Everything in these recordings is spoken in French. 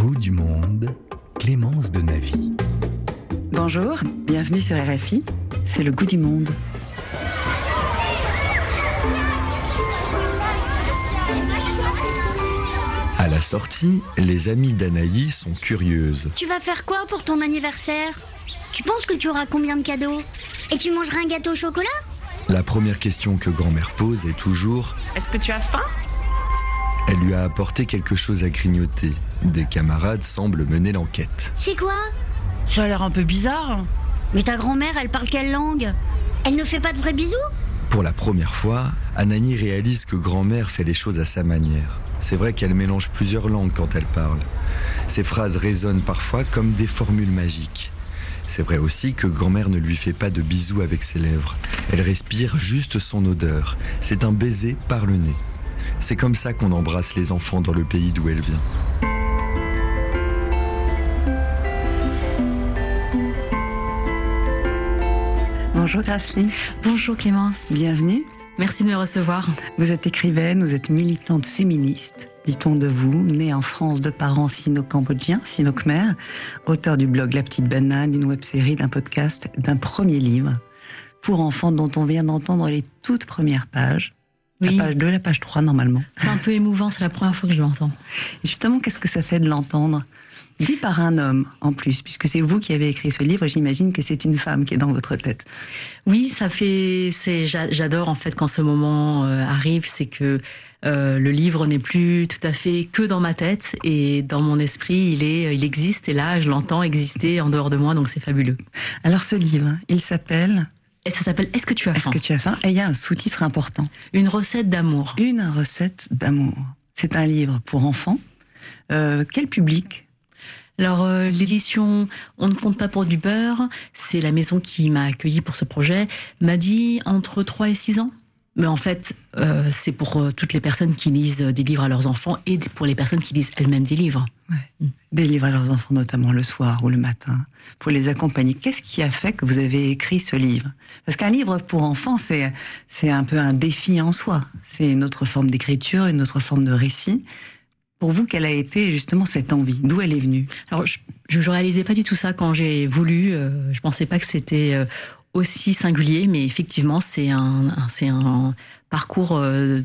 goût du monde, Clémence de Navy. Bonjour, bienvenue sur RFI, c'est le goût du monde. À la sortie, les amis d'Anaïs sont curieuses. Tu vas faire quoi pour ton anniversaire? Tu penses que tu auras combien de cadeaux? Et tu mangeras un gâteau au chocolat? La première question que grand-mère pose est toujours Est-ce que tu as faim? Lui a apporté quelque chose à grignoter. Des camarades semblent mener l'enquête. C'est quoi? Ça a l'air un peu bizarre. Mais ta grand-mère, elle parle quelle langue? Elle ne fait pas de vrais bisous? Pour la première fois, Anani réalise que grand-mère fait les choses à sa manière. C'est vrai qu'elle mélange plusieurs langues quand elle parle. Ses phrases résonnent parfois comme des formules magiques. C'est vrai aussi que grand-mère ne lui fait pas de bisous avec ses lèvres. Elle respire juste son odeur. C'est un baiser par le nez. C'est comme ça qu'on embrasse les enfants dans le pays d'où elle vient. Bonjour Gracely, Bonjour Clémence, bienvenue. merci de me recevoir. Vous êtes écrivaine, vous êtes militante féministe, dit-on de vous, née en France de parents sino-cambodgiens, sino-khmer, auteur du blog La Petite Banane, d'une web-série, d'un podcast, d'un premier livre pour enfants dont on vient d'entendre les toutes premières pages. Oui. La page 2, la page 3 normalement. C'est un peu émouvant, c'est la première fois que je l'entends. Justement, qu'est-ce que ça fait de l'entendre Dit par un homme en plus, puisque c'est vous qui avez écrit ce livre, j'imagine que c'est une femme qui est dans votre tête. Oui, ça fait, c'est, j'a- j'adore en fait quand ce moment euh, arrive, c'est que euh, le livre n'est plus tout à fait que dans ma tête et dans mon esprit, il est, il existe et là, je l'entends exister en dehors de moi, donc c'est fabuleux. Alors ce livre, il s'appelle Et ça s'appelle Est-ce que tu as Est-ce faim que tu as faim Et il y a un sous-titre important. Une recette d'amour. Une recette d'amour. C'est un livre pour enfants. Euh, quel public Alors euh, l'édition On ne compte pas pour du beurre, c'est la maison qui m'a accueilli pour ce projet, m'a dit entre 3 et 6 ans. Mais en fait, euh, c'est pour euh, toutes les personnes qui lisent des livres à leurs enfants et pour les personnes qui lisent elles-mêmes des livres. Des livres à leurs enfants, notamment le soir ou le matin, pour les accompagner. Qu'est-ce qui a fait que vous avez écrit ce livre? Parce qu'un livre pour enfants, c'est c'est un peu un défi en soi. C'est une autre forme d'écriture, une autre forme de récit. Pour vous, quelle a été justement cette envie? D'où elle est venue? Alors, je, je, je réalisais pas du tout ça quand j'ai voulu. euh, je pensais pas que c'était euh, aussi singulier, mais effectivement, c'est un, un- parcours euh,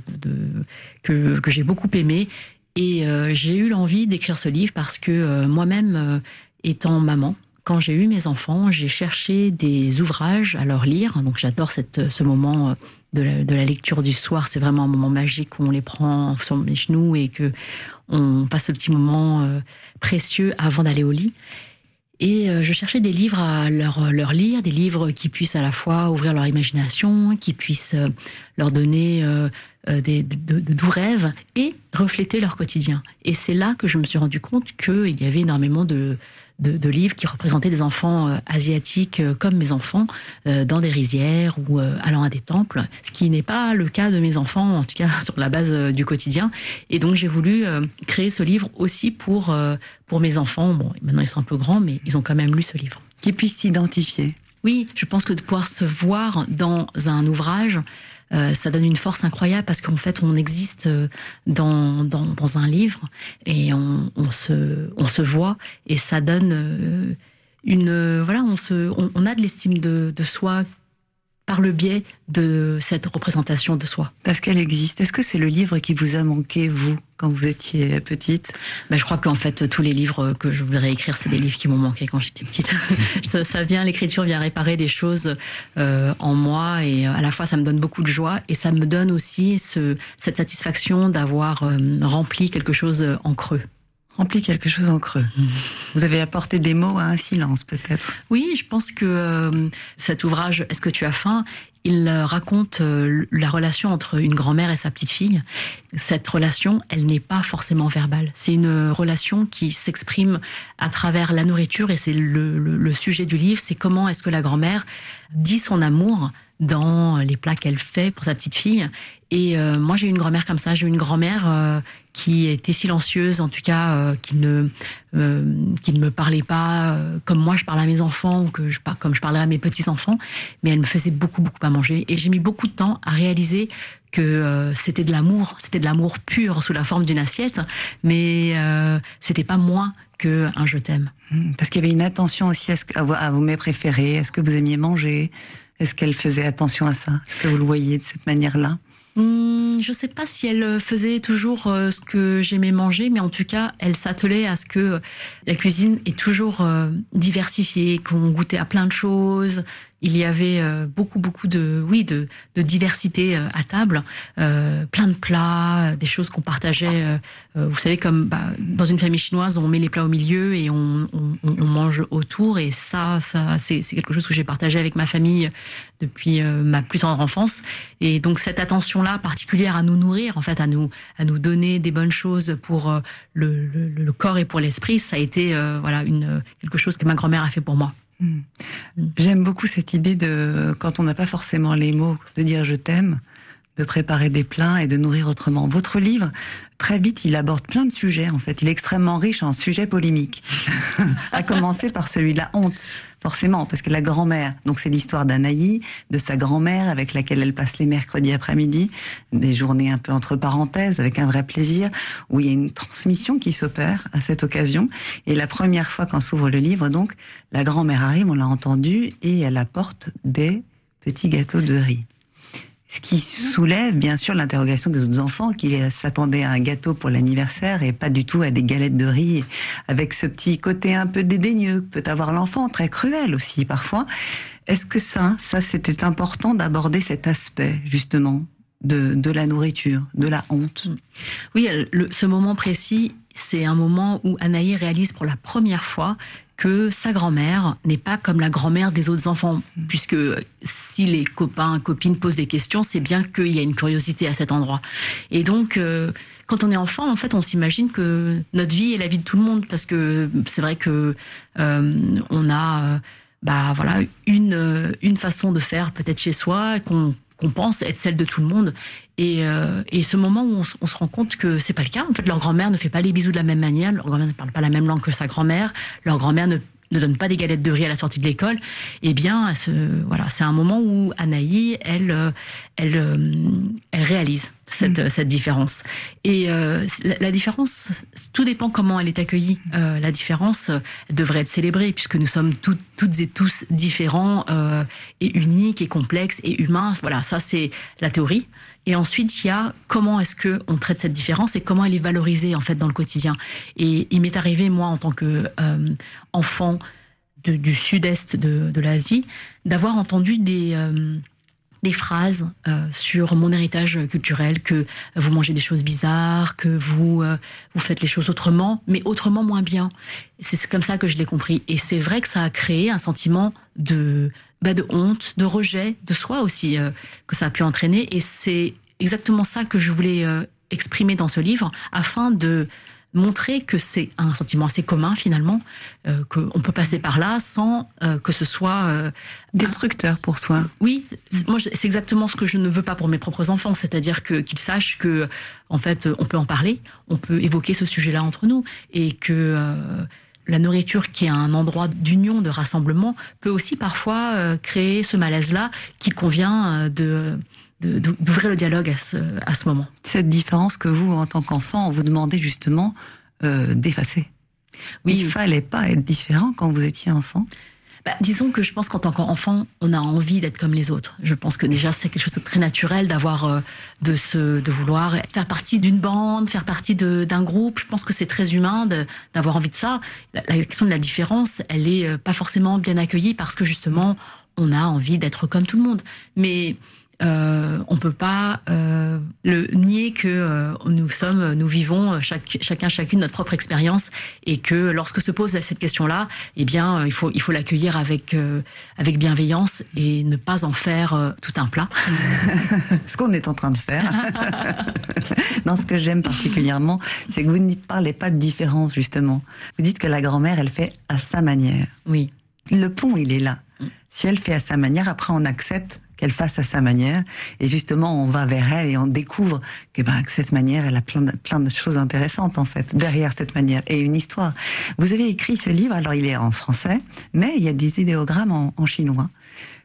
que, que j'ai beaucoup aimé. Et euh, j'ai eu l'envie d'écrire ce livre parce que euh, moi-même, étant maman, quand j'ai eu mes enfants, j'ai cherché des ouvrages à leur lire. Donc, j'adore cette, ce moment de la, de la lecture du soir. C'est vraiment un moment magique où on les prend sur les genoux et que on passe ce petit moment précieux avant d'aller au lit. Et euh, je cherchais des livres à leur, leur lire, des livres qui puissent à la fois ouvrir leur imagination, qui puissent euh, leur donner euh, euh, des, de, de doux rêves et refléter leur quotidien. Et c'est là que je me suis rendu compte qu'il y avait énormément de, de, de livres qui représentaient des enfants euh, asiatiques euh, comme mes enfants, euh, dans des rizières ou euh, allant à des temples, ce qui n'est pas le cas de mes enfants, en tout cas sur la base du quotidien. Et donc j'ai voulu euh, créer ce livre aussi pour, euh, pour mes enfants. Bon, maintenant ils sont un peu grands, mais ils ont quand même lu ce livre. Qui puisse s'identifier Oui, je pense que de pouvoir se voir dans un ouvrage, euh, ça donne une force incroyable parce qu'en fait, on existe euh, dans, dans, dans un livre et on, on, se, on se voit et ça donne euh, une. Voilà, on, se, on, on a de l'estime de, de soi par le biais de cette représentation de soi. Parce qu'elle existe. Est-ce que c'est le livre qui vous a manqué, vous, quand vous étiez petite? Ben, je crois qu'en fait, tous les livres que je voudrais écrire, c'est des livres qui m'ont manqué quand j'étais petite. ça, ça vient, l'écriture vient réparer des choses euh, en moi et à la fois, ça me donne beaucoup de joie et ça me donne aussi ce, cette satisfaction d'avoir euh, rempli quelque chose en creux. Rempli quelque chose en creux. Vous avez apporté des mots à un silence, peut-être. Oui, je pense que euh, cet ouvrage, Est-ce que tu as faim? Il euh, raconte euh, la relation entre une grand-mère et sa petite-fille. Cette relation, elle n'est pas forcément verbale. C'est une relation qui s'exprime à travers la nourriture et c'est le, le, sujet du livre. C'est comment est-ce que la grand-mère dit son amour dans les plats qu'elle fait pour sa petite fille. Et euh, moi, j'ai eu une grand-mère comme ça. J'ai eu une grand-mère euh, qui était silencieuse, en tout cas, euh, qui ne qui ne me parlait pas comme moi je parle à mes enfants ou que je comme je parlais à mes petits enfants, mais elle me faisait beaucoup beaucoup à manger. Et j'ai mis beaucoup de temps à réaliser que c'était de l'amour, c'était de l'amour pur sous la forme d'une assiette, mais c'était pas moins que un je t'aime. Mmh, parce qu'il y avait une attention aussi à, ce, à vos mets préférés, est-ce que vous aimiez manger Est-ce qu'elle faisait attention à ça? Est-ce que vous le voyez de cette manière-là? Hmm, je ne sais pas si elle faisait toujours euh, ce que j'aimais manger, mais en tout cas, elle s'attelait à ce que la cuisine est toujours euh, diversifiée, qu'on goûtait à plein de choses, il y avait euh, beaucoup beaucoup de oui de, de diversité euh, à table, euh, plein de plats, des choses qu'on partageait. vous savez comme bah, dans une famille chinoise, on met les plats au milieu et on, on, on mange autour. Et ça, ça c'est quelque chose que j'ai partagé avec ma famille depuis ma plus tendre enfance. Et donc cette attention là particulière à nous nourrir, en fait, à nous à nous donner des bonnes choses pour le, le, le corps et pour l'esprit, ça a été voilà une quelque chose que ma grand-mère a fait pour moi. Hmm. J'aime beaucoup cette idée de, quand on n'a pas forcément les mots, de dire je t'aime, de préparer des plats et de nourrir autrement. Votre livre, très vite, il aborde plein de sujets, en fait. Il est extrêmement riche en sujets polémiques. à commencer par celui de la honte. Forcément, parce que la grand-mère, donc c'est l'histoire d'Anaï, de sa grand-mère avec laquelle elle passe les mercredis après-midi, des journées un peu entre parenthèses, avec un vrai plaisir, où il y a une transmission qui s'opère à cette occasion. Et la première fois qu'on s'ouvre le livre, donc, la grand-mère arrive, on l'a entendu, et elle apporte des petits gâteaux de riz. Ce qui soulève bien sûr l'interrogation des autres enfants qui s'attendaient à un gâteau pour l'anniversaire et pas du tout à des galettes de riz avec ce petit côté un peu dédaigneux que peut avoir l'enfant, très cruel aussi parfois. Est-ce que ça, ça c'était important d'aborder cet aspect justement de, de la nourriture, de la honte? Oui, ce moment précis, c'est un moment où Anaï réalise pour la première fois que sa grand-mère n'est pas comme la grand-mère des autres enfants, puisque si les copains, copines posent des questions, c'est bien qu'il y a une curiosité à cet endroit. Et donc, euh, quand on est enfant, en fait, on s'imagine que notre vie est la vie de tout le monde, parce que c'est vrai que euh, on a, bah voilà, une une façon de faire peut-être chez soi qu'on pense être celle de tout le monde. Et, euh, et ce moment où on, se rend compte que c'est pas le cas. En fait, leur grand-mère ne fait pas les bisous de la même manière. Leur grand-mère ne parle pas la même langue que sa grand-mère. Leur grand-mère ne ne donne pas des galettes de riz à la sortie de l'école, eh bien, ce, voilà, c'est un moment où Anaï, elle, euh, elle, euh, elle réalise cette, mm. cette différence. Et euh, la, différence, tout dépend comment elle est accueillie. Euh, la différence devrait être célébrée puisque nous sommes toutes, toutes et tous différents euh, et uniques et complexes et humains. Voilà, ça c'est la théorie. Et ensuite, il y a comment est-ce que on traite cette différence et comment elle est valorisée en fait dans le quotidien. Et il m'est arrivé moi en tant que euh, enfant du sud-est de, de l'Asie d'avoir entendu des euh, des phrases euh, sur mon héritage culturel, que vous mangez des choses bizarres, que vous euh, vous faites les choses autrement, mais autrement moins bien. C'est comme ça que je l'ai compris. Et c'est vrai que ça a créé un sentiment de bah, de honte, de rejet de soi aussi euh, que ça a pu entraîner. Et c'est exactement ça que je voulais exprimer dans ce livre, afin de montrer que c'est un sentiment assez commun finalement, euh, qu'on peut passer par là sans euh, que ce soit euh, destructeur pour soi. Oui, moi c'est exactement ce que je ne veux pas pour mes propres enfants, c'est-à-dire que qu'ils sachent que en fait on peut en parler, on peut évoquer ce sujet-là entre nous et que euh, la nourriture qui est un endroit d'union, de rassemblement, peut aussi parfois euh, créer ce malaise-là qu'il convient de d'ouvrir le dialogue à ce, à ce moment. Cette différence que vous, en tant qu'enfant, vous demandez justement euh, d'effacer. Oui. Il fallait pas être différent quand vous étiez enfant? Bah, disons que je pense qu'en tant qu'enfant, on a envie d'être comme les autres. Je pense que déjà c'est quelque chose de très naturel d'avoir, euh, de se, de vouloir faire partie d'une bande, faire partie d'un groupe. Je pense que c'est très humain d'avoir envie de ça. La, la, question de la différence, elle est euh, pas forcément bien accueillie parce que justement, on a envie d'être comme tout le monde. Mais euh, on peut pas euh, le nier que euh, nous sommes, nous vivons chaque, chacun chacune notre propre expérience et que lorsque se pose cette question-là, eh bien il faut il faut l'accueillir avec euh, avec bienveillance et ne pas en faire euh, tout un plat. ce qu'on est en train de faire. non, ce que j'aime particulièrement, c'est que vous ne parlez pas de différence justement. Vous dites que la grand-mère, elle fait à sa manière. Oui. Le pont, il est là. Mm. Si elle fait à sa manière, après on accepte qu'elle fasse à sa manière. Et justement, on va vers elle et on découvre que, ben, que cette manière, elle a plein de, choses intéressantes, en fait, derrière cette manière et une histoire. Vous avez écrit ce livre, alors il est en français, mais il y a des idéogrammes en chinois.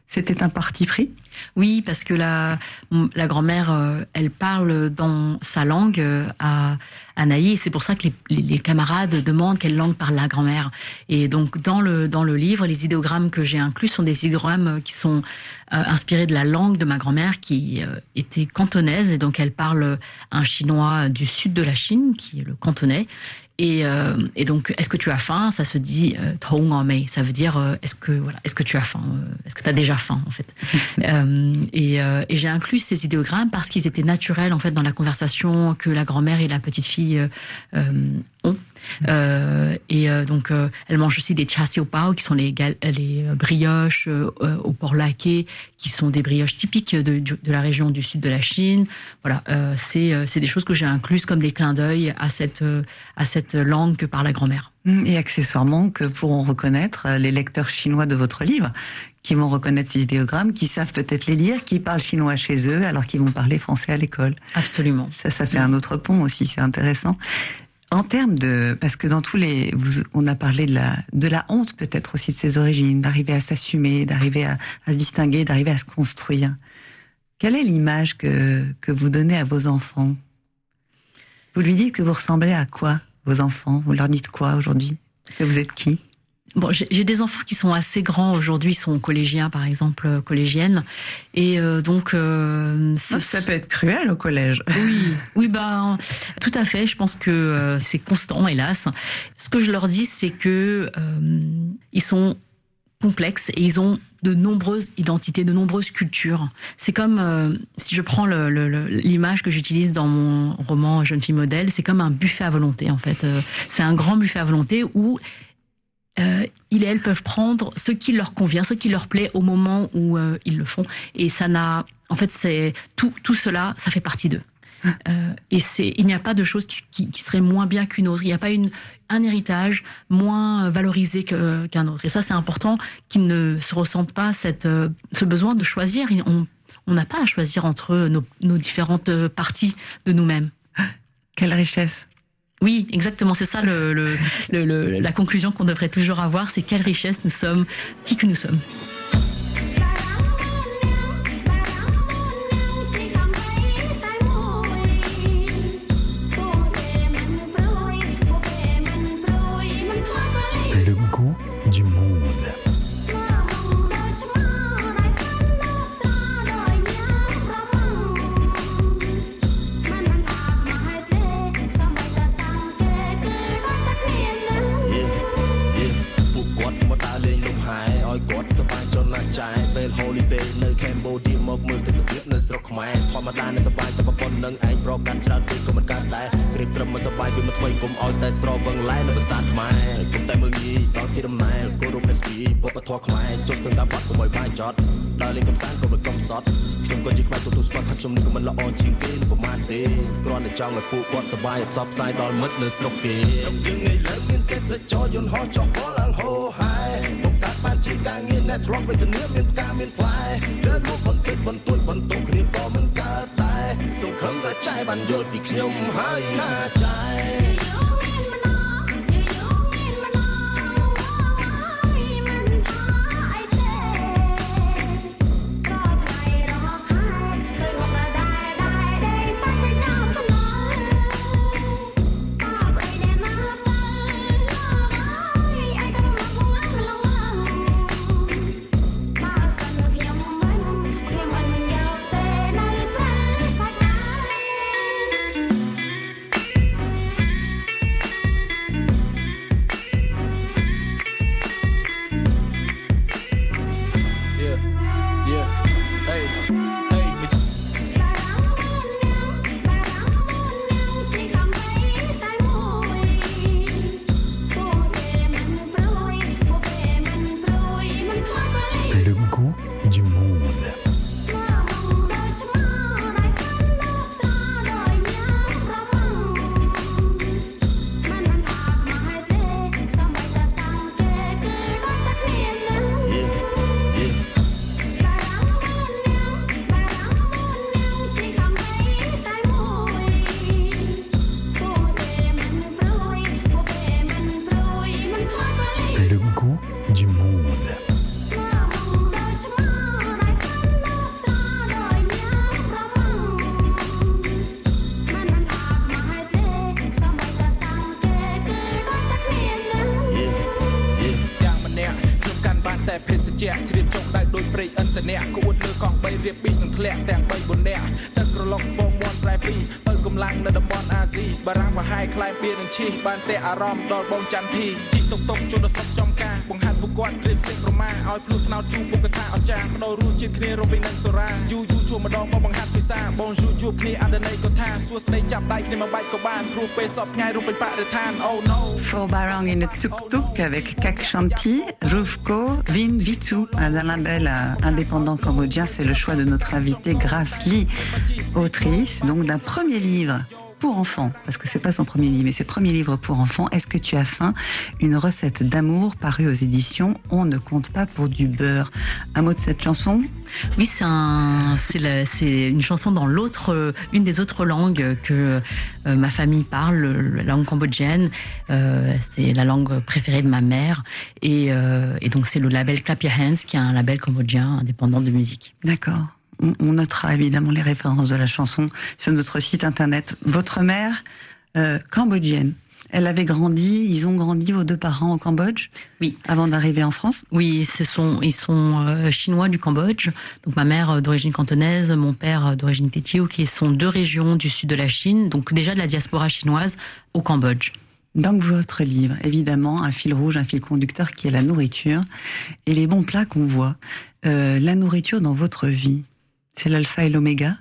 C'était un parti pris Oui, parce que la, la grand-mère, euh, elle parle dans sa langue euh, à Anaï, et c'est pour ça que les, les, camarades demandent quelle langue parle la grand-mère. Et donc dans le dans le livre, les idéogrammes que j'ai inclus sont des idéogrammes qui sont euh, inspirés de la langue de ma grand-mère, qui était cantonaise, et donc elle parle un chinois du sud de la Chine, qui est le cantonais. Et, euh, et, donc, est-ce que tu as faim? Ça se dit euh, Ça veut dire euh, est-ce que voilà, est-ce que tu as faim? Est-ce que tu as déjà faim en fait? Et, et j'ai inclus ces idéogrammes parce qu'ils étaient naturels en fait dans la conversation que la grand-mère et la petite fille ont. Euh, et euh, donc, euh, elle mange aussi des chassis qui sont les, les brioches au porc laqué, qui sont des brioches typiques de, de, la région du sud de la Chine. Voilà, c'est des choses que j'ai incluses comme des clins d'œil à cette, à cette langue que parle la grand-mère. Mmh, et accessoirement, que pourront reconnaître les lecteurs chinois de votre livre, qui vont reconnaître ces idéogrammes, qui savent peut-être les lire, qui parlent chinois chez eux, alors qu'ils vont parler français à l'école. Absolument. Ça, ça fait un autre pont aussi, c'est intéressant. En termes de, parce que dans tous les, on a parlé de la, de la honte peut-être aussi de ses origines, d'arriver à s'assumer, d'arriver à, à, se distinguer, d'arriver à se construire. Quelle est l'image que, que vous donnez à vos enfants? Vous lui dites que vous ressemblez à quoi, vos enfants? Vous leur dites quoi aujourd'hui? Que vous êtes qui? Bon, j'ai des enfants qui sont assez grands aujourd'hui, ils sont collégiens par exemple, euh, collégiennes, et euh, donc euh, ça peut être cruel au collège. Oui, oui, ben tout à fait. Je pense que euh, c'est constant, hélas. Ce que je leur dis, c'est que euh, ils sont complexes et ils ont de nombreuses identités, de nombreuses cultures. C'est comme, euh, si je prends l'image le, que j'utilise dans mon roman Jeune fille modèle, c'est comme un buffet à volonté en fait. Euh, c'est un grand buffet à volonté où euh, ils et elles peuvent prendre ce qui leur convient, ce qui leur plaît au moment où euh, ils le font. Et ça n'a, en fait, c'est tout, tout cela, ça fait partie d'eux. Euh, et c'est, il n'y a pas de chose qui, serait moins bien qu'une autre. Il n'y a pas une, un héritage moins valorisé qu'un autre. Et ça, c'est important qu'ils ne se ressentent pas cette, euh, ce besoin de choisir. On, n'a pas à choisir entre nos différentes parties de nous-mêmes. Quelle richesse oui, exactement. C'est ça le, le, le, la conclusion qu'on devrait toujours avoir, c'est quelle richesse nous sommes, qui que nous sommes. មែរធម្មតានៅសបាយតែប្រពន្ធនឹងឯងប្រកាន់ច្រើនពេកក៏មិនកើតដែរក្រៀបត្រឹមមិនសបាយវាមិនថ្មីគុំឲ្យតែស្រវឹងឡែនៅភាសាខ្មែរគុំតែមើលងាយដល់ទីដំណែលគោរព SP បបធរខ្មែរចុះស្ទឹងតាមបាត់កុំឲ្យបាយចត់ដល់លេងកំសាន្តក៏មិនកំសត់ខ្ញុំក៏ជាខ្មែរទទួលស្គាល់ថាខ្ញុំនេះក៏មិនល្អជាងគេប្រហែលទេគ្រាន់តែចង់ឲ្យពួកគាត់សបាយផ្សព្វផ្សាយដល់មិត្តនៅស្រុកគេស្រុកយើងងាយលើមានទេសចរយន្តហោះចុះវល់ឡើងហោហែមកកាត់បានជាការងារអ្នកធ្លាប់វេទនាមានផ្កាមានផ្លែដើរមក បានយល់ពីខ្ញុំហើយណាចែ ឈីបានតែអារម្មណ៍ដល់បងច័ន្ទភីជីកតុកតុកជន់ដល់សុខចំការបង្ហាត់ពួកគាត់រៀបស្ទិប្រមាឲ្យភ្លុះថ្នោតជូពុកកថាអស្ចារបដូររសជាតិគ្នារំពីនឹងសូរ៉ាយូយូជួម្ដងមកបង្ហាត់ភាសាបងយូជួបគ្នាអន្តន័យក៏ថាសួស្ដីចាប់ដៃគ្នាមកបាច់ក៏បានព្រោះពេលសពថ្ងៃរំពេញបរិស្ថាន Oh no For Barang et le tuk-tuk avec Kak Shanti, Rufko, Vin Vitu, un label euh, indépendant cambodgien. C'est le choix de notre invitée Grace Lee, autrice donc d'un premier livre pour enfants, parce que c'est pas son premier livre, mais c'est premier livre pour enfants. Est-ce que tu as faim? Une recette d'amour parue aux éditions On ne compte pas pour du beurre. Un mot de cette chanson? Oui, c'est un, c'est une chanson dans l'autre, euh, une des autres langues que euh, ma famille parle, le- la langue cambodgienne. Euh, c'est la langue préférée de ma mère, et, euh, et donc c'est le label Clap Your Hands, qui est un label cambodgien indépendant de musique. D'accord. On, on notera évidemment les références de la chanson sur notre site internet. Votre mère, euh, cambodgienne, elle avait grandi, ils ont grandi vos deux parents au Cambodge? Oui. avant d'arriver en France? Oui, ce sont, ils sont euh, chinois du Cambodge. Donc ma mère euh, d'origine cantonaise, mon père euh, d'origine tétio, qui sont deux régions du sud de la Chine, donc déjà de la diaspora chinoise au Cambodge. Dans votre livre, évidemment, un fil rouge, un fil conducteur qui est la nourriture et les bons plats qu'on voit. Euh, la nourriture dans votre vie, c'est l'alpha et l'oméga.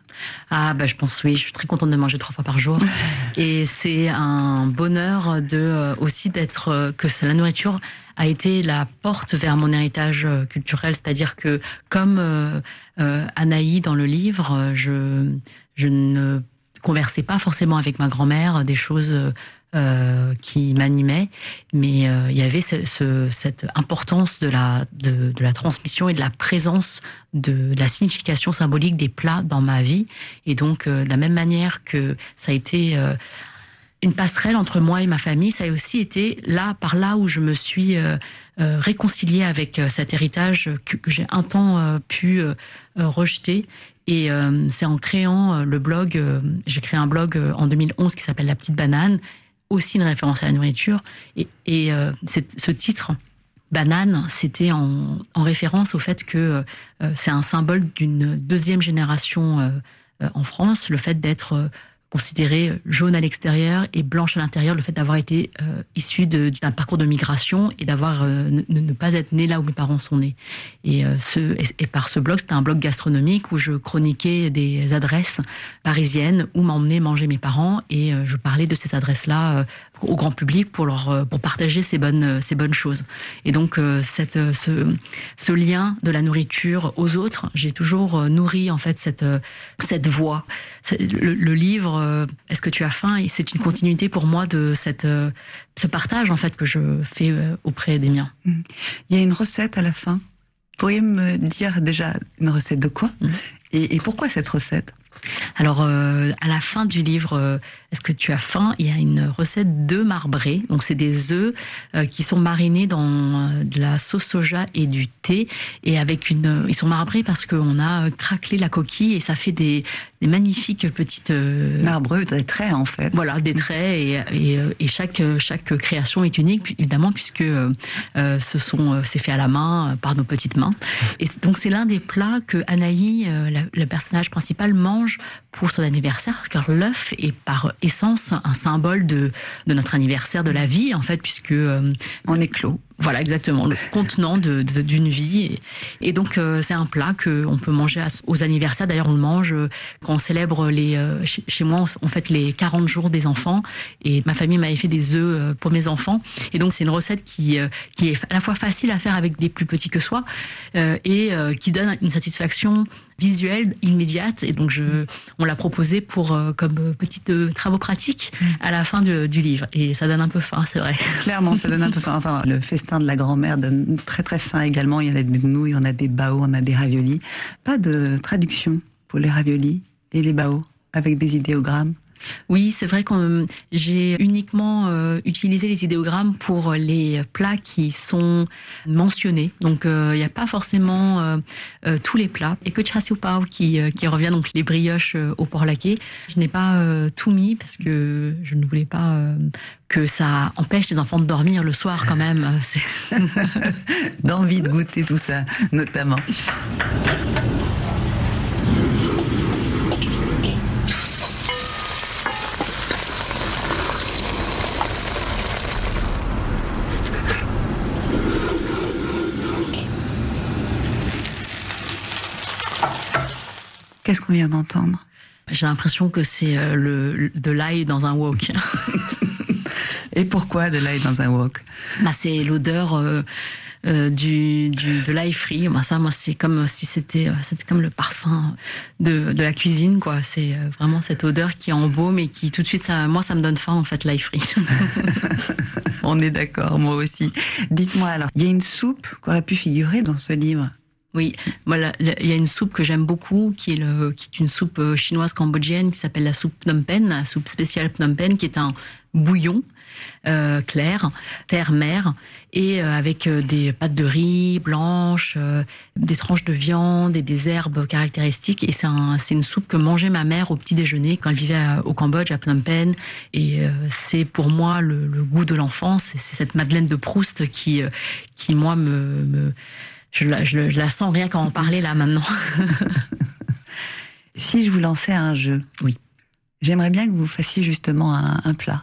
Ah bah je pense oui, je suis très contente de manger trois fois par jour. Et c'est un bonheur de euh, aussi d'être euh, que la nourriture a été la porte vers mon héritage euh, culturel, c'est-à-dire que comme euh, euh, Anaï dans le livre, je je ne conversais pas forcément avec ma grand-mère des choses euh, qui m'animaient, mais euh, il y avait ce- ce- cette importance de la de, de la transmission et de la présence de, la signification symbolique des plats dans ma vie. Et donc, euh, de la même manière que ça a été euh, une passerelle entre moi et ma famille, ça a aussi été là, par là où je me suis euh, euh, réconciliée avec cet héritage que, j'ai un temps euh, pu rejeter. Et c'est en créant le blog, j'ai créé un blog en 2011 qui s'appelle La Petite Banane, aussi une référence à la nourriture. Et, euh, ce titre, Banane, c'était en, en référence au fait que euh, c'est un symbole d'une deuxième génération euh, en France, le fait d'être considérée jaune à l'extérieur et blanche à l'intérieur, le fait d'avoir été euh, issu d'un parcours de migration et d'avoir euh, ne, ne pas être né là où mes parents sont nés. Et, euh, ce, et, et par ce blog, c'était un blog gastronomique où je chroniquais des adresses parisiennes où m'emmenaient manger mes parents et euh, je parlais de ces adresses-là euh, au grand public pour leur euh, pour partager ces bonnes euh, ces bonnes choses. Et donc euh, cette ce ce lien de la nourriture aux autres, j'ai toujours nourri en fait cette cette voix. Le, le livre Est-ce que tu as faim? Et c'est une continuité pour moi de cette ce partage en fait que je fais auprès des miens. Il y a une recette à la fin? Pourriez me dire déjà une recette de quoi? Mhm. et, et pourquoi cette recette? Alors, euh, à la fin du livre, euh, Est-ce que tu as faim? Il y a une recette d'œufs marbrés. Donc, c'est des œufs euh, qui sont marinés dans euh, de la sauce soja et du thé. Et avec une, euh, ils sont marbrés parce qu'on a craquelé la coquille et ça fait des, des magnifiques petites Marbreux, des traits en fait. voilà, des traits et, et, et chaque chaque création est unique évidemment puisque euh, ce sont c'est fait à la main par nos petites mains. Et donc c'est l'un des plats que Anaï, la- le personnage principal, mange pour son anniversaire car l'œuf est par essence un symbole de de notre anniversaire de la vie en fait puisque euh, On est clos. voilà, exactement, le contenant de- de- d'une vie. Et, donc, euh, c'est un plat que on peut manger à- aux anniversaires. D'ailleurs, on le mange euh, quand on célèbre les. euh, chez, chez moi, on fait les 40 jours des enfants. Et ma famille m'avait fait des œufs euh, pour mes enfants. Et donc, c'est une recette qui euh, qui est à la fois facile à faire avec des plus petits que soi euh, et euh, qui donne une satisfaction visuelle immédiate. Et donc, je, on l'a proposé pour euh, comme euh, petite euh, travaux pratiques à la fin du livre. Et ça donne un peu faim, c'est vrai. Clairement, ça donne un peu faim. Enfin, le festin de la grand-mère donne très très faim également. Il y en a des nouilles, en a des bao, on a des raviolis. Pas de traduction pour les raviolis et les bao avec des idéogrammes. Oui, c'est vrai que j'ai uniquement euh, utilisé les idéogrammes pour les plats qui sont mentionnés. Donc il n'y a pas forcément tous les plats. Et que chassi pao qui, qui revient, donc les brioches au porc laqué. Je n'ai pas tout mis parce que je ne voulais pas que ça empêche les enfants de dormir le soir quand même. D'envie de goûter tout ça, notamment. Qu'est-ce qu'on vient d'entendre? J'ai l'impression que c'est euh, le, de l'ail dans un wok. Et pourquoi de l'ail dans un wok? Bah, C'est l'odeur euh, euh, du, du, de l'ail frit. Bah, ça, moi, c'est comme si c'était c'était comme le parfum de, de la cuisine, quoi. C'est vraiment cette odeur qui embaume et qui tout de suite, ça, moi, ça me donne faim, en fait, l'ail frit. On est d'accord, moi aussi. Dites-moi alors, il y a une soupe qui aurait pu figurer dans ce livre? Oui, voilà, il y a une soupe que j'aime beaucoup, qui est, le, qui est une soupe euh, chinoise cambodgienne qui s'appelle la soupe Phnom Penh, la soupe spéciale Phnom Penh, qui est un bouillon euh, clair, terre-mer, et euh, avec euh, des pâtes de riz blanches, des tranches de viande et des herbes caractéristiques. Et c'est un, une soupe que mangeait ma mère au petit déjeuner quand elle vivait au Cambodge, à Phnom Penh. Et c'est pour moi le, le goût de l'enfance. C'est cette Madeleine de Proust qui, qui moi, me, me je la, je, la sens rien qu'en parler là maintenant. si je vous lançais un jeu, oui. J'aimerais bien que vous fassiez justement un, un plat.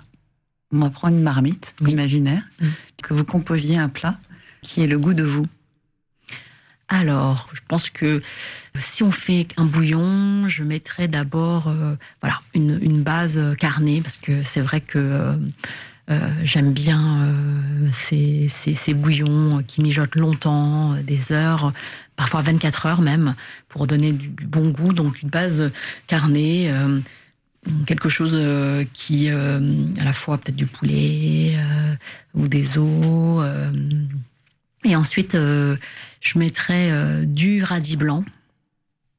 On va prendre une marmite imaginaire, mm. que vous composiez un plat qui est le goût de vous. Alors, je pense que si on fait un bouillon, je mettrais d'abord euh, voilà une, une, base carnée parce que c'est vrai que euh, euh, j'aime bien euh, ces, ces, ces, bouillons qui mijotent longtemps, euh, des heures, parfois 24 heures même, pour donner du, bon goût. Donc une base carnée, quelque chose qui, à la fois peut-être du poulet ou des os. et ensuite, je mettrai du radis blanc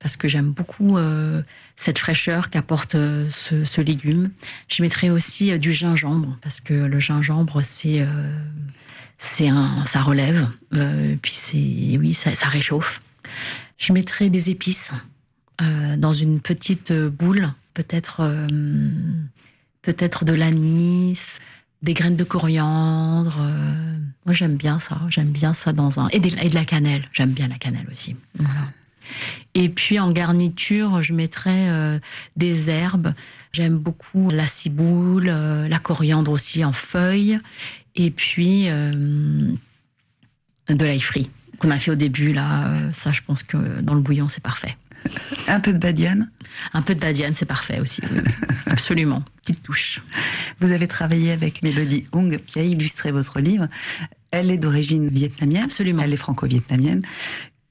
parce que j'aime beaucoup euh, cette fraîcheur qu'apporte euh, ce, légume. Je mettrai aussi euh, du gingembre parce que le gingembre c'est c'est un ça relève puis c'est oui ça, ça, réchauffe. Je mettrai des épices dans une petite boule, peut-être peut-être de l'anis, des graines de coriandre. moi j'aime bien ça, j'aime bien ça dans un et, et de la cannelle. J'aime bien la cannelle aussi. Voilà. Et puis en garniture, je mettrais euh, des herbes. J'aime beaucoup la ciboule, euh, la coriandre aussi en feuilles, et puis euh, de l'ail frit qu'on a fait au début. Là, ça, je pense que dans le bouillon, c'est parfait. Un peu de badiane Un peu de badiane, c'est parfait aussi. Absolument. Petite touche. Vous avez travaillé avec Mélodie Hung, qui a illustré votre livre. Elle est d'origine vietnamienne. Absolument. Elle est franco-vietnamienne.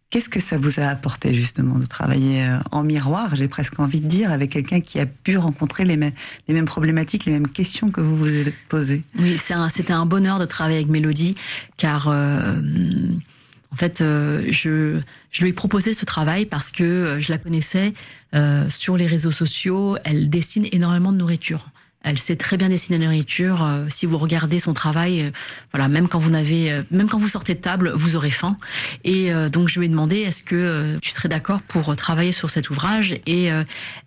Qu'est-ce que ça vous a apporté justement de travailler euh, en miroir, j'ai presque envie de dire, avec quelqu'un qui a pu rencontrer les mêmes, les mêmes problématiques, les mêmes questions que vous vous êtes posées? Oui, c'était un, bonheur de travailler avec Mélodie, car euh, en fait, euh, je, je lui ai proposé ce travail parce que je la connaissais sur les réseaux sociaux. Elle dessine énormément de nourriture. Elle sait très bien dessiner la nourriture. Euh, si vous regardez son travail, euh, voilà, même quand vous n'avez, euh, même quand vous sortez de table, vous aurez faim. Et donc je lui ai demandé est-ce que tu serais d'accord pour travailler sur cet ouvrage? Et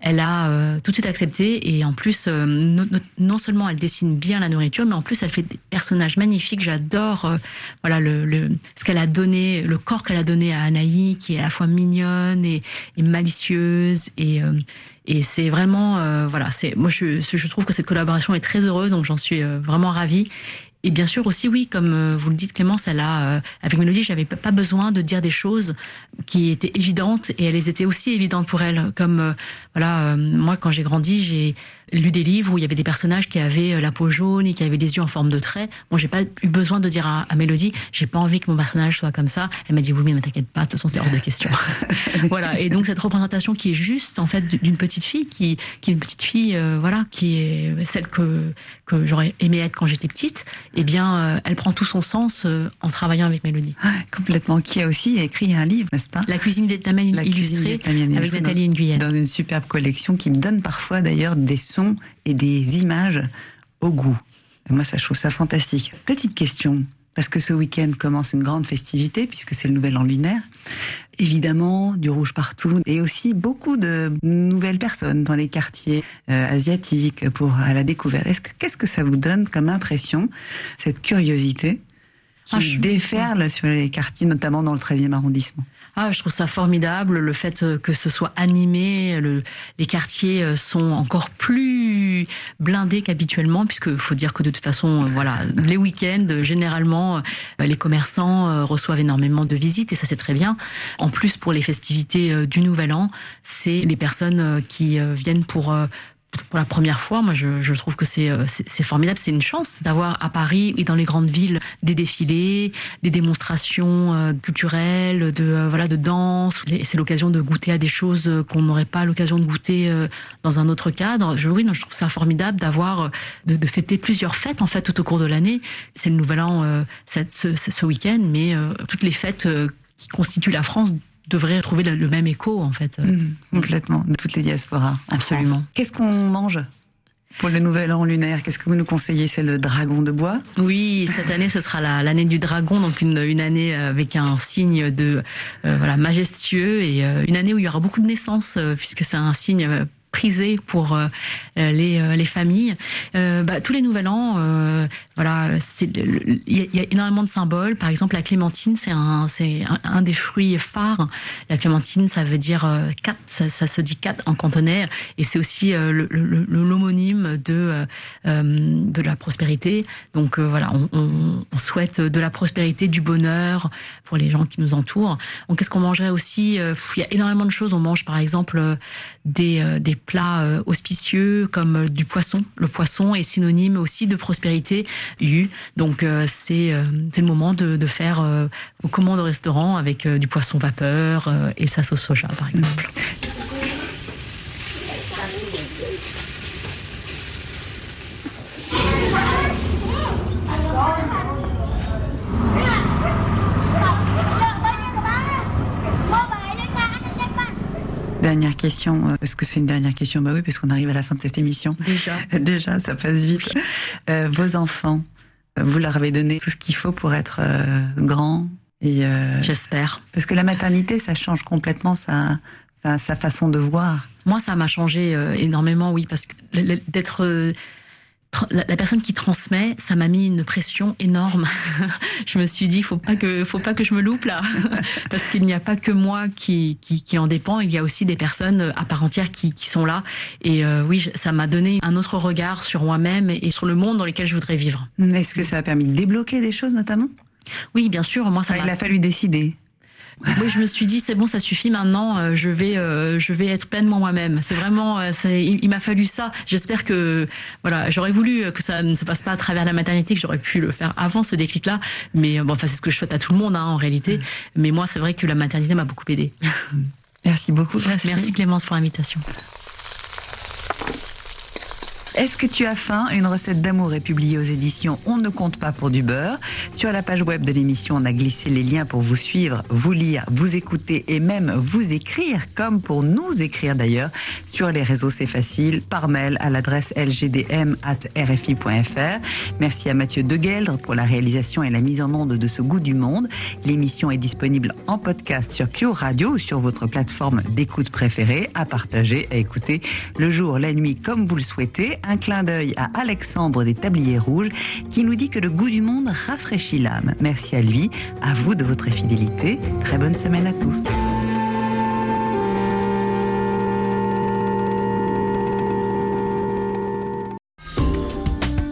elle a tout de suite accepté. Et en plus, non, seulement elle dessine bien la nourriture, mais en plus elle fait des personnages magnifiques. J'adore, voilà, le, ce qu'elle a donné, le corps qu'elle a donné à Anaï, qui est à la fois mignonne et, et malicieuse et et c'est vraiment, euh, voilà, c'est moi je, je trouve que cette collaboration est très heureuse, donc j'en suis euh, vraiment ravie. Et bien sûr aussi, oui, comme euh, vous le dites, Clémence, elle a, avec Mélodie, j'avais pas besoin de dire des choses qui étaient évidentes et elles étaient aussi évidentes pour elle. Comme, voilà, moi, quand j'ai grandi, j'ai lu des livres où il y avait des personnages qui avaient euh, la peau jaune et qui avaient les yeux en forme de trait. Moi, j'ai pas eu besoin de dire à, à Mélodie, j'ai pas envie que mon personnage soit comme ça. Elle m'a dit, oui, mais ne t'inquiète pas, de toute façon, c'est hors de question. voilà. Et donc, cette représentation qui est juste, en fait, d'une petite fille, qui, qui est une petite fille, euh, voilà, qui est celle que, que j'aurais aimé être quand j'étais petite, eh bien, euh, elle prend tout son sens en travaillant avec Mélodie. Ah, complètement. Qui a aussi écrit un livre, n'est-ce pas? La cuisine vietnamienne illustrée avec Nathalie Nguyen. Dans une superbe collection qui me donne parfois, d'ailleurs, des sons sons et des images au goût. Et moi, ça, je trouve ça fantastique. Petite question, parce que ce week-end commence une grande festivité, puisque c'est le nouvel an lunaire. Évidemment, du rouge partout, et aussi beaucoup de nouvelles personnes dans les quartiers euh, asiatiques pour à la découverte. Est-ce que qu'est-ce que ça vous donne comme impression, cette curiosité qui Ah, je- déferle sur les quartiers, notamment dans le 13e arrondissement? Ah, je trouve ça formidable le fait euh, que ce soit animé. Le, les quartiers euh, sont encore plus blindés qu'habituellement, puisque faut dire que de toute façon, euh, voilà, les week-ends généralement, les commerçants reçoivent énormément de visites et ça c'est très bien. En plus, pour les festivités du Nouvel An, c'est les personnes qui viennent pour pour la première fois, moi je, je trouve que c'est euh, c'est formidable, c'est une chance d'avoir à Paris et dans les grandes villes des défilés, des démonstrations euh, culturelles, de euh, voilà de danse. C'est l'occasion de goûter à des choses qu'on n'aurait pas l'occasion de goûter dans un autre cadre. Je, oui, non, je trouve ça formidable d'avoir de, de fêter plusieurs fêtes en fait tout au cours de l'année. C'est le Nouvel An ce, ce, week-end, mais toutes les fêtes qui constituent la France devraient trouver le, même écho en fait. Mmh, Complètement, de toutes les diasporas. en Absolument. Qu'est-ce qu'on mange pour le nouvel an lunaire? Qu'est-ce que vous nous conseillez? C'est le dragon de bois? Oui, cette année, ce sera la- l'année du dragon, donc une, une année avec un signe de euh, voilà majestueux et euh, une année où il y aura beaucoup de naissances euh, puisque c'est un signe euh, prisé pour euh, euh, les, euh, les familles. Euh, bah, tous les nouvel an, euh, voilà, il y, a- énormément de symboles. Par exemple, la clémentine, c'est un, c'est un, des fruits phares. La clémentine, ça veut dire euh, quatre, ça, ça se dit quatre en cantonais, et c'est aussi euh, le- l'homonyme de euh, euh, de la prospérité. Donc euh, voilà, on, on, on souhaite de la prospérité, du bonheur pour les gens qui nous entourent. Donc qu'est-ce qu'on mangerait aussi? Euh, Il y a énormément de choses. On mange par exemple euh, des, euh, des plats euh, auspicieux comme euh, du poisson. Le poisson est synonyme aussi de prospérité. Donc c'est le moment de, de faire vos commandes au restaurant avec du poisson vapeur et sa sauce soja par exemple. Dernière question. euh, Est-ce que c'est une dernière question? Bah oui, parce qu'on arrive à la fin de cette émission. Déjà. Déjà, ça passe vite. Euh, vos enfants, vous leur avez donné tout ce qu'il faut pour être euh, et euh, J'espère. parce que la maternité, ça change complètement sa, sa, façon de voir. Moi, ça m'a changé énormément, oui, parce que d'être la, la personne qui transmet, ça m'a mis une pression énorme. je me suis dit, faut pas que, faut pas que je me loupe là, parce qu'il n'y a pas que moi qui, qui, qui en dépend. Il y a aussi des personnes euh, à part entière qui, qui sont là. Et euh, oui, je- ça m'a donné un autre regard sur moi-même et sur le monde dans lequel je voudrais vivre. Est-ce que ça a permis de débloquer des choses, notamment? Oui, bien sûr. Moi, ça m'a Il a fallu décider. Oui, je me suis dit c'est bon, ça suffit maintenant. euh, je vais, euh, je vais être pleinement moi-même. C'est vraiment, euh, il, m'a fallu ça. J'espère que, voilà, j'aurais voulu que ça ne se passe pas à travers la maternité, que j'aurais pu le faire avant ce déclic-là. Mais bon, enfin, c'est ce que je souhaite à tout le monde, hein, en réalité. Mais moi, c'est vrai que la maternité m'a beaucoup aidé. Merci beaucoup. Merci Clémence pour l'invitation. Est-ce que tu as faim? Une recette d'amour est publiée aux éditions On ne compte pas pour du beurre. Sur la page web de l'émission, on a glissé les liens pour vous suivre, vous lire, vous écouter et même vous écrire, comme pour nous écrire d'ailleurs. Sur les réseaux, c'est facile, par mail à l'adresse lgdm.rfi.fr. Merci à Mathieu Degueldre pour la réalisation et la mise en onde de ce goût du monde. L'émission est disponible en podcast sur Pure Radio ou sur votre plateforme d'écoute préférée, à partager, à écouter le jour, la nuit, comme vous le souhaitez. Un clin d'œil à Alexandre des Tabliers Rouges qui nous dit que le goût du monde rafraîchit l'âme. Merci à lui, à vous de votre fidélité. Très bonne semaine à tous.